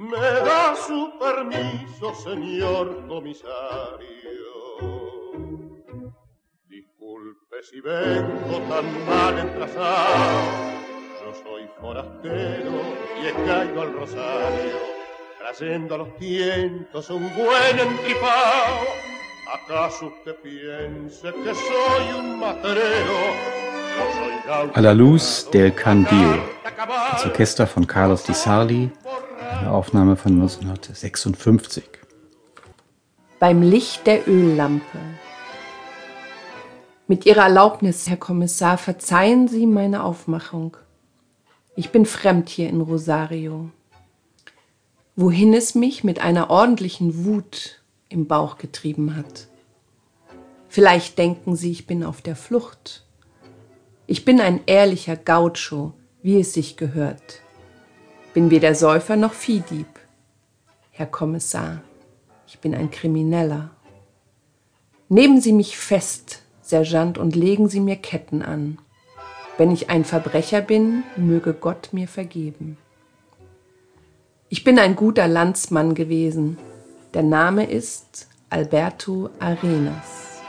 Me da su permiso, señor comisario. Disculpe si vengo tan mal entrasado. Yo soy forastero y he caído al rosario, trayendo a los tientos un buen entripao. ¿Acaso usted piense que soy un materero? A la Luz del Candil, das Orchester von Carlos Di Sarli, eine Aufnahme von 1956. Beim Licht der Öllampe. Mit Ihrer Erlaubnis, Herr Kommissar, verzeihen Sie meine Aufmachung. Ich bin fremd hier in Rosario. Wohin es mich mit einer ordentlichen Wut im Bauch getrieben hat. Vielleicht denken Sie, ich bin auf der Flucht. Ich bin ein ehrlicher Gaucho, wie es sich gehört. Bin weder Säufer noch Viehdieb. Herr Kommissar, ich bin ein Krimineller. Nehmen Sie mich fest, Sergeant, und legen Sie mir Ketten an. Wenn ich ein Verbrecher bin, möge Gott mir vergeben. Ich bin ein guter Landsmann gewesen. Der Name ist Alberto Arenas.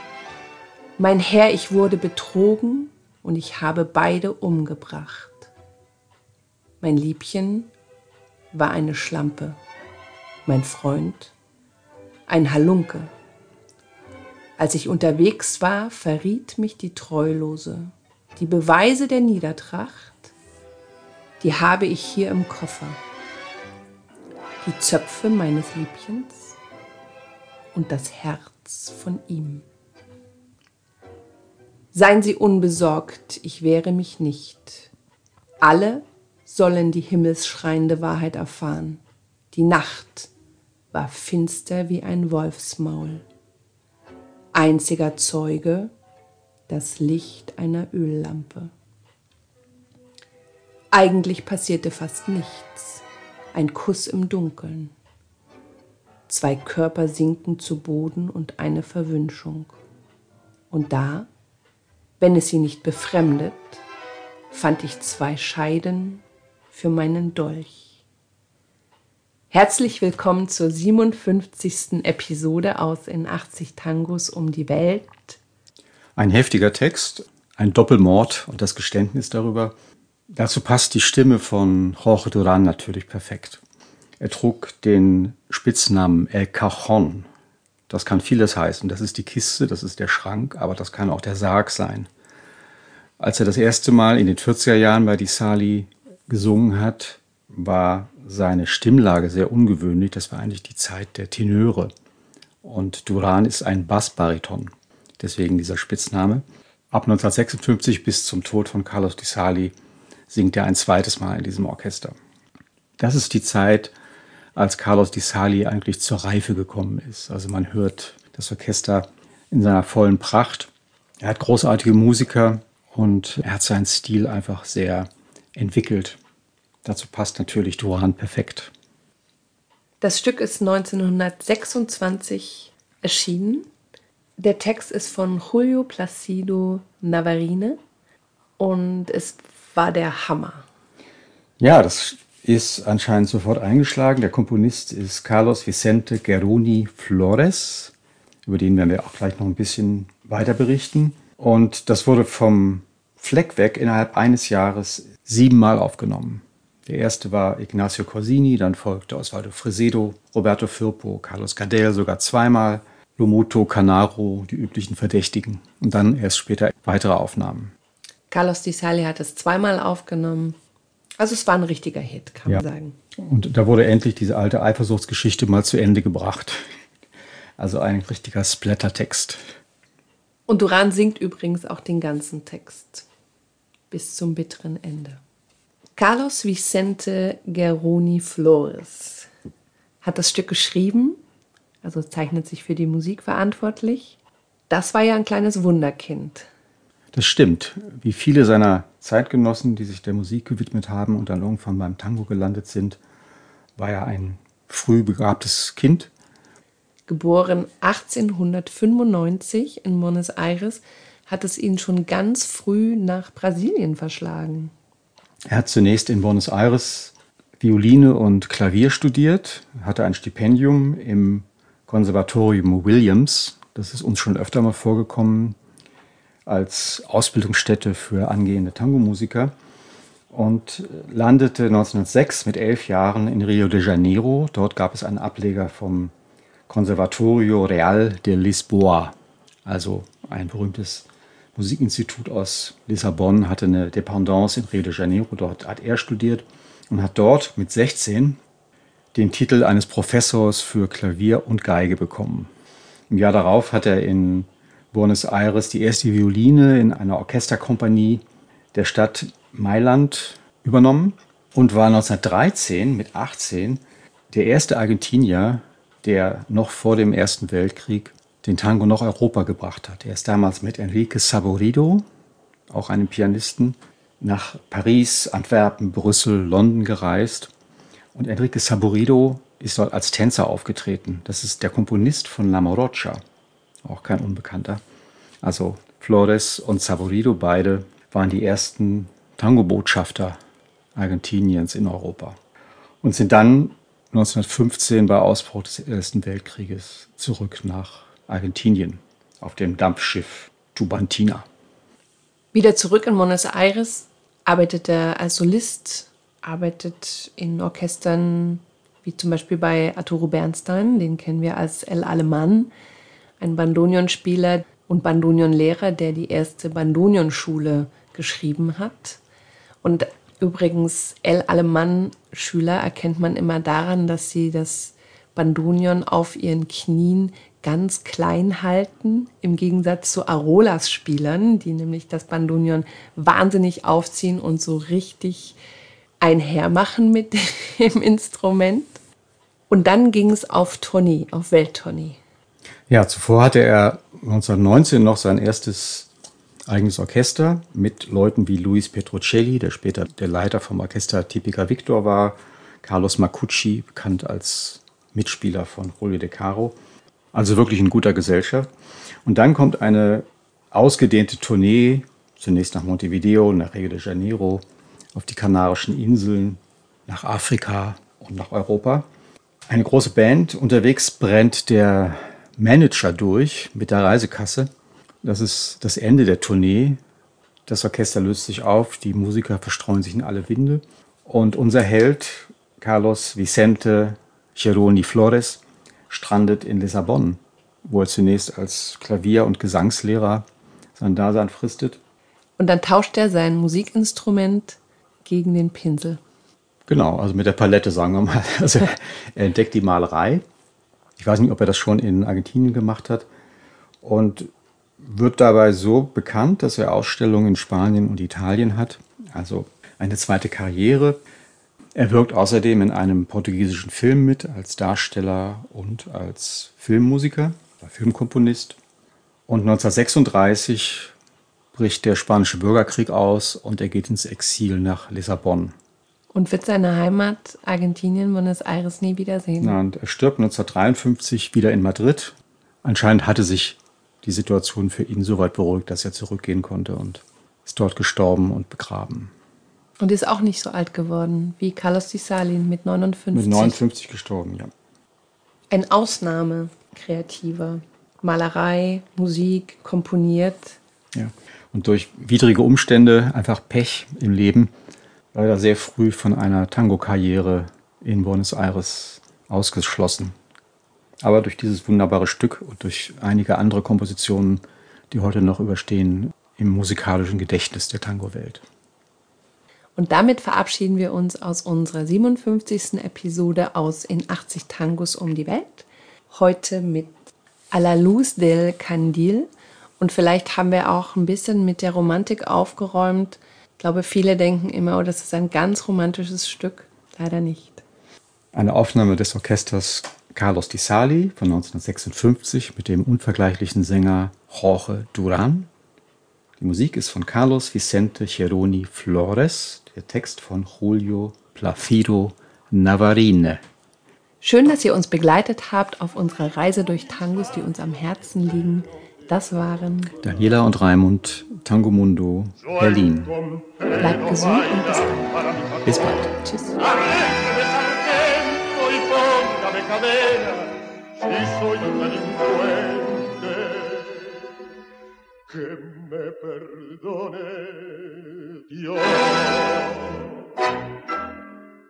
Mein Herr, ich wurde betrogen und ich habe beide umgebracht. Mein Liebchen war eine Schlampe, mein Freund ein Halunke. Als ich unterwegs war, verriet mich die Treulose. Die Beweise der Niedertracht, die habe ich hier im Koffer. Die Zöpfe meines Liebchens und das Herz von ihm. Seien Sie unbesorgt, ich wehre mich nicht. Alle sollen die himmelsschreiende Wahrheit erfahren. Die Nacht war finster wie ein Wolfsmaul. Einziger Zeuge das Licht einer Öllampe. Eigentlich passierte fast nichts. Ein Kuss im Dunkeln. Zwei Körper sinken zu Boden und eine Verwünschung. Und da wenn es sie nicht befremdet, fand ich zwei Scheiden für meinen Dolch. Herzlich willkommen zur 57. Episode aus In 80 Tangos um die Welt. Ein heftiger Text, ein Doppelmord und das Geständnis darüber. Dazu passt die Stimme von Jorge Duran natürlich perfekt. Er trug den Spitznamen El Cajon, das kann vieles heißen. Das ist die Kiste, das ist der Schrank, aber das kann auch der Sarg sein. Als er das erste Mal in den 40er Jahren bei Di Sali gesungen hat, war seine Stimmlage sehr ungewöhnlich. Das war eigentlich die Zeit der Tenöre. Und Duran ist ein Bassbariton, deswegen dieser Spitzname. Ab 1956 bis zum Tod von Carlos Di Sali singt er ein zweites Mal in diesem Orchester. Das ist die Zeit, als Carlos Di Sali eigentlich zur Reife gekommen ist. Also man hört das Orchester in seiner vollen Pracht. Er hat großartige Musiker und er hat seinen Stil einfach sehr entwickelt. Dazu passt natürlich Duran perfekt. Das Stück ist 1926 erschienen. Der Text ist von Julio Placido Navarine und es war der Hammer. Ja, das ist anscheinend sofort eingeschlagen. Der Komponist ist Carlos Vicente Geroni Flores, über den werden wir auch gleich noch ein bisschen weiter berichten. Und das wurde vom Fleck weg innerhalb eines Jahres siebenmal aufgenommen. Der erste war Ignacio Corsini, dann folgte Osvaldo Fresedo, Roberto Firpo, Carlos Gardel sogar zweimal, Lomoto, Canaro, die üblichen Verdächtigen und dann erst später weitere Aufnahmen. Carlos Di Sali hat es zweimal aufgenommen. Also es war ein richtiger Hit, kann ja. man sagen. Und da wurde endlich diese alte Eifersuchtsgeschichte mal zu Ende gebracht. Also ein richtiger Splattertext. Und Duran singt übrigens auch den ganzen Text bis zum bitteren Ende. Carlos Vicente Geroni Flores hat das Stück geschrieben, also zeichnet sich für die Musik verantwortlich. Das war ja ein kleines Wunderkind. Das stimmt. Wie viele seiner Zeitgenossen, die sich der Musik gewidmet haben und dann irgendwann beim Tango gelandet sind, war er ein früh begabtes Kind. Geboren 1895 in Buenos Aires, hat es ihn schon ganz früh nach Brasilien verschlagen. Er hat zunächst in Buenos Aires Violine und Klavier studiert, hatte ein Stipendium im Konservatorium Williams. Das ist uns schon öfter mal vorgekommen als Ausbildungsstätte für angehende Tango-Musiker und landete 1906 mit elf Jahren in Rio de Janeiro. Dort gab es einen Ableger vom Conservatorio Real de Lisboa, also ein berühmtes Musikinstitut aus Lissabon, hatte eine Dependance in Rio de Janeiro. Dort hat er studiert und hat dort mit 16 den Titel eines Professors für Klavier und Geige bekommen. Im Jahr darauf hat er in Buenos Aires die erste Violine in einer Orchesterkompanie der Stadt Mailand übernommen und war 1913 mit 18 der erste Argentinier, der noch vor dem Ersten Weltkrieg den Tango nach Europa gebracht hat. Er ist damals mit Enrique Saborido, auch einem Pianisten, nach Paris, Antwerpen, Brüssel, London gereist. Und Enrique Saborido ist dort als Tänzer aufgetreten. Das ist der Komponist von La Morocha, auch kein Unbekannter. Also Flores und Saborido beide waren die ersten Tango-Botschafter Argentiniens in Europa und sind dann 1915 bei Ausbruch des Ersten Weltkrieges zurück nach Argentinien auf dem Dampfschiff Tubantina. Wieder zurück in Buenos Aires arbeitet er als Solist, arbeitet in Orchestern wie zum Beispiel bei Arturo Bernstein, den kennen wir als El Alemann, ein Bandonionspieler und Bandonionlehrer, der die erste Bandonionschule geschrieben hat. Und übrigens, El Alemann-Schüler erkennt man immer daran, dass sie das Bandonion auf ihren Knien ganz klein halten, im Gegensatz zu Arolas-Spielern, die nämlich das Bandonion wahnsinnig aufziehen und so richtig einhermachen mit dem Instrument. Und dann ging es auf Tournee, auf Welttournee. Ja, zuvor hatte er 1919 noch sein erstes eigenes Orchester mit Leuten wie Luis Petrocelli, der später der Leiter vom Orchester Tipica Victor war, Carlos Macucci, bekannt als Mitspieler von Julio De Caro. Also wirklich in guter Gesellschaft. Und dann kommt eine ausgedehnte Tournee, zunächst nach Montevideo, nach Rio de Janeiro, auf die Kanarischen Inseln, nach Afrika und nach Europa. Eine große Band. Unterwegs brennt der Manager durch mit der Reisekasse das ist das Ende der Tournee. Das Orchester löst sich auf, die Musiker verstreuen sich in alle Winde. Und unser Held, Carlos Vicente Geroni Flores, strandet in Lissabon, wo er zunächst als Klavier- und Gesangslehrer sein Dasein fristet. Und dann tauscht er sein Musikinstrument gegen den Pinsel. Genau, also mit der Palette, sagen wir mal. Also er entdeckt die Malerei. Ich weiß nicht, ob er das schon in Argentinien gemacht hat. Und wird dabei so bekannt, dass er Ausstellungen in Spanien und Italien hat, also eine zweite Karriere. Er wirkt außerdem in einem portugiesischen Film mit als Darsteller und als Filmmusiker, Filmkomponist. Und 1936 bricht der spanische Bürgerkrieg aus und er geht ins Exil nach Lissabon. Und wird seine Heimat Argentinien, Buenos Aires nie wiedersehen? Ja, und er stirbt 1953 wieder in Madrid. Anscheinend hatte sich die Situation für ihn so weit beruhigt, dass er zurückgehen konnte und ist dort gestorben und begraben. Und ist auch nicht so alt geworden wie Carlos Di Salin mit 59. Mit 59 gestorben, ja. Ein Ausnahmekreativer. Malerei, Musik, komponiert. Ja. Und durch widrige Umstände, einfach Pech im Leben, leider sehr früh von einer Tango-Karriere in Buenos Aires ausgeschlossen. Aber durch dieses wunderbare Stück und durch einige andere Kompositionen, die heute noch überstehen, im musikalischen Gedächtnis der Tango-Welt. Und damit verabschieden wir uns aus unserer 57. Episode aus In 80 Tangos um die Welt. Heute mit A la Luz del Candil. Und vielleicht haben wir auch ein bisschen mit der Romantik aufgeräumt. Ich glaube, viele denken immer, oh, das ist ein ganz romantisches Stück. Leider nicht. Eine Aufnahme des Orchesters Carlos Di Sali von 1956 mit dem unvergleichlichen Sänger Jorge Duran. Die Musik ist von Carlos Vicente Cheroni Flores, der Text von Julio Placido Navarine. Schön, dass ihr uns begleitet habt auf unserer Reise durch Tangos, die uns am Herzen liegen. Das waren Daniela und Raimund, Tango Mundo, Berlin. Bleibt gesund und bis bald. Bis bald. Tschüss. Si soy un delincuente. que me perdone Dios.